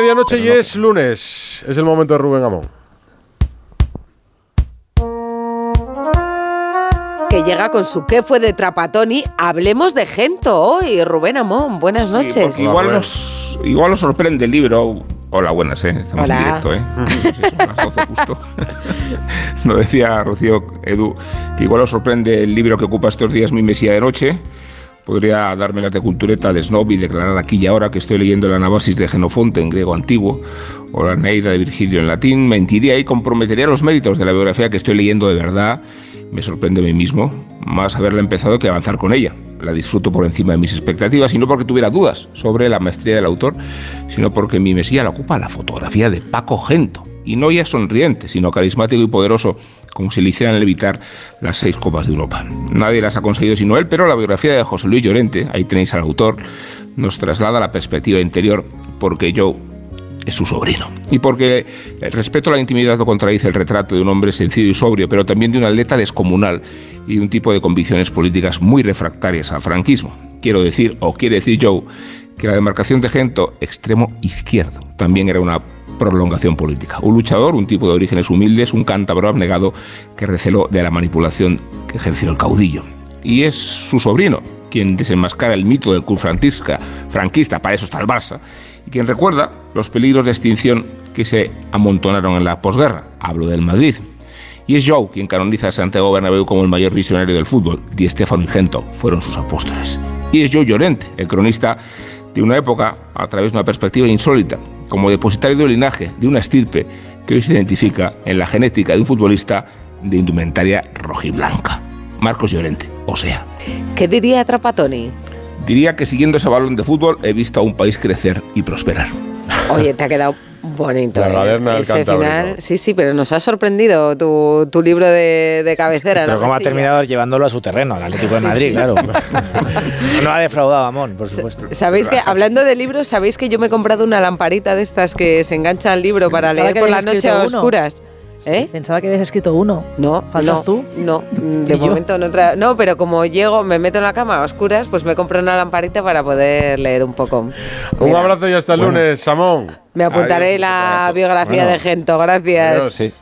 medianoche y es lunes. Es el momento de Rubén Amón. Que llega con su qué fue de Trapatoni. Hablemos de Gento hoy, Rubén Amón. Buenas Sí, noches. igual, nos, igual nos sorprende el libro. Hola, buenas, ¿eh? Estamos Hola. en directo, ¿eh? Sí, son las 12 justo. Nos decía Rocío Edu que igual os sorprende el libro que ocupa estos días mi mesía de noche. Podría darme la tecultureta de snob y declarar aquí y ahora que estoy leyendo la Anabasis de Genofonte en griego antiguo o la Neida de Virgilio en latín. Mentiría y comprometería los méritos de la biografía que estoy leyendo de verdad. Me sorprende a mí mismo más haberla empezado que avanzar con ella. La disfruto por encima de mis expectativas y no porque tuviera dudas sobre la maestría del autor, sino porque mi mesía la ocupa la fotografía de Paco Gento. Y no ya sonriente, sino carismático y poderoso, como si le hicieran levitar las seis copas de Europa. Nadie las ha conseguido sino él, pero la biografía de José Luis Llorente, ahí tenéis al autor, nos traslada la perspectiva interior porque yo es su sobrino. Y porque el respeto a la intimidad no contradice el retrato de un hombre sencillo y sobrio, pero también de un atleta descomunal y un tipo de convicciones políticas muy refractarias al franquismo. Quiero decir, o quiere decir Joe, que la demarcación de Gento, extremo izquierdo, también era una prolongación política. Un luchador, un tipo de orígenes humildes, un cántabro abnegado que receló de la manipulación que ejerció el caudillo. Y es su sobrino quien desenmascara el mito del club franquista, franquista, para eso está el Barça, y quien recuerda los peligros de extinción que se amontonaron en la posguerra. Hablo del Madrid. Y es Joe quien canoniza a Santiago Bernabéu como el mayor visionario del fútbol. Di Stefano y Gento fueron sus apóstoles. Y es Joe Llorente, el cronista de una época a través de una perspectiva insólita, como depositario del linaje de una estirpe que hoy se identifica en la genética de un futbolista de indumentaria rojiblanca. Marcos Llorente, o sea, ¿Qué diría Trapatoni? diría que siguiendo ese balón de fútbol he visto a un país crecer y prosperar. Oye, te ha quedado bonito. La ¿eh? del Ese final, sí, sí, pero nos ha sorprendido tu, tu libro de, de cabecera. Pero la cómo ha terminado llevándolo a su terreno, al Atlético de Madrid, claro. No ha defraudado a Amón, por supuesto. Sabéis que, hablando de libros, sabéis que yo me he comprado una lamparita de estas que se engancha al libro para leer por la noche a uno. ¿Eh? Pensaba que habías escrito uno. No, ¿Faltas no, tú? No, de momento no tra- No, pero como llego, me meto en la cama a oscuras, pues me compro una lamparita para poder leer un poco. Un abrazo y hasta el lunes, Samón. Me apuntaré Adiós, la biografía Bueno. de Gento. Gracias. Adiós. Sí.